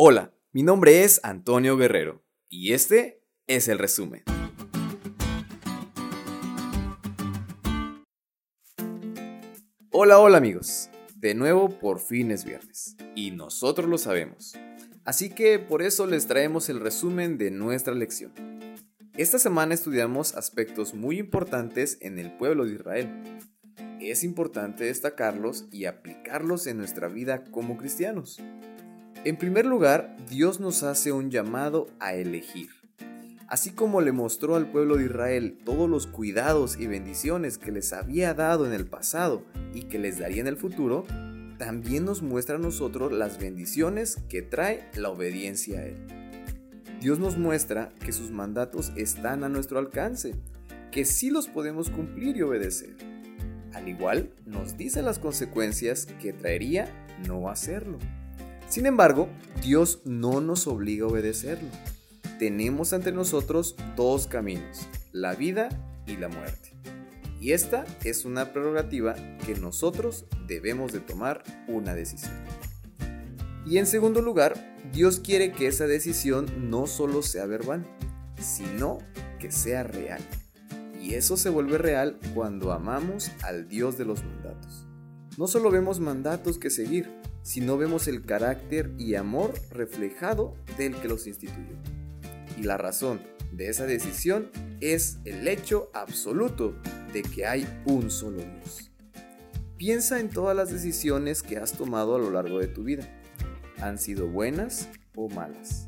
Hola, mi nombre es Antonio Guerrero y este es el resumen. Hola, hola amigos. De nuevo, por fin es viernes. Y nosotros lo sabemos. Así que por eso les traemos el resumen de nuestra lección. Esta semana estudiamos aspectos muy importantes en el pueblo de Israel. Es importante destacarlos y aplicarlos en nuestra vida como cristianos. En primer lugar, Dios nos hace un llamado a elegir. Así como le mostró al pueblo de Israel todos los cuidados y bendiciones que les había dado en el pasado y que les daría en el futuro, también nos muestra a nosotros las bendiciones que trae la obediencia a Él. Dios nos muestra que sus mandatos están a nuestro alcance, que sí los podemos cumplir y obedecer. Al igual, nos dice las consecuencias que traería no hacerlo. Sin embargo, Dios no nos obliga a obedecerlo. Tenemos ante nosotros dos caminos, la vida y la muerte. Y esta es una prerrogativa que nosotros debemos de tomar una decisión. Y en segundo lugar, Dios quiere que esa decisión no solo sea verbal, sino que sea real. Y eso se vuelve real cuando amamos al Dios de los mandatos. No solo vemos mandatos que seguir, si no vemos el carácter y amor reflejado del que los instituyó. Y la razón de esa decisión es el hecho absoluto de que hay un solo Dios. Piensa en todas las decisiones que has tomado a lo largo de tu vida. ¿Han sido buenas o malas?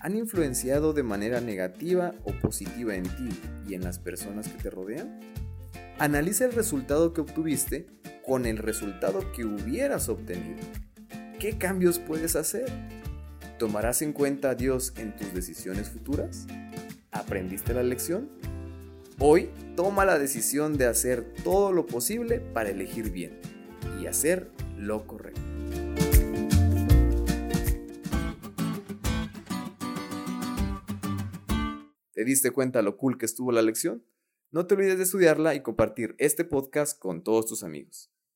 ¿Han influenciado de manera negativa o positiva en ti y en las personas que te rodean? Analiza el resultado que obtuviste con el resultado que hubieras obtenido. ¿Qué cambios puedes hacer? ¿Tomarás en cuenta a Dios en tus decisiones futuras? ¿Aprendiste la lección? Hoy toma la decisión de hacer todo lo posible para elegir bien y hacer lo correcto. ¿Te diste cuenta lo cool que estuvo la lección? No te olvides de estudiarla y compartir este podcast con todos tus amigos.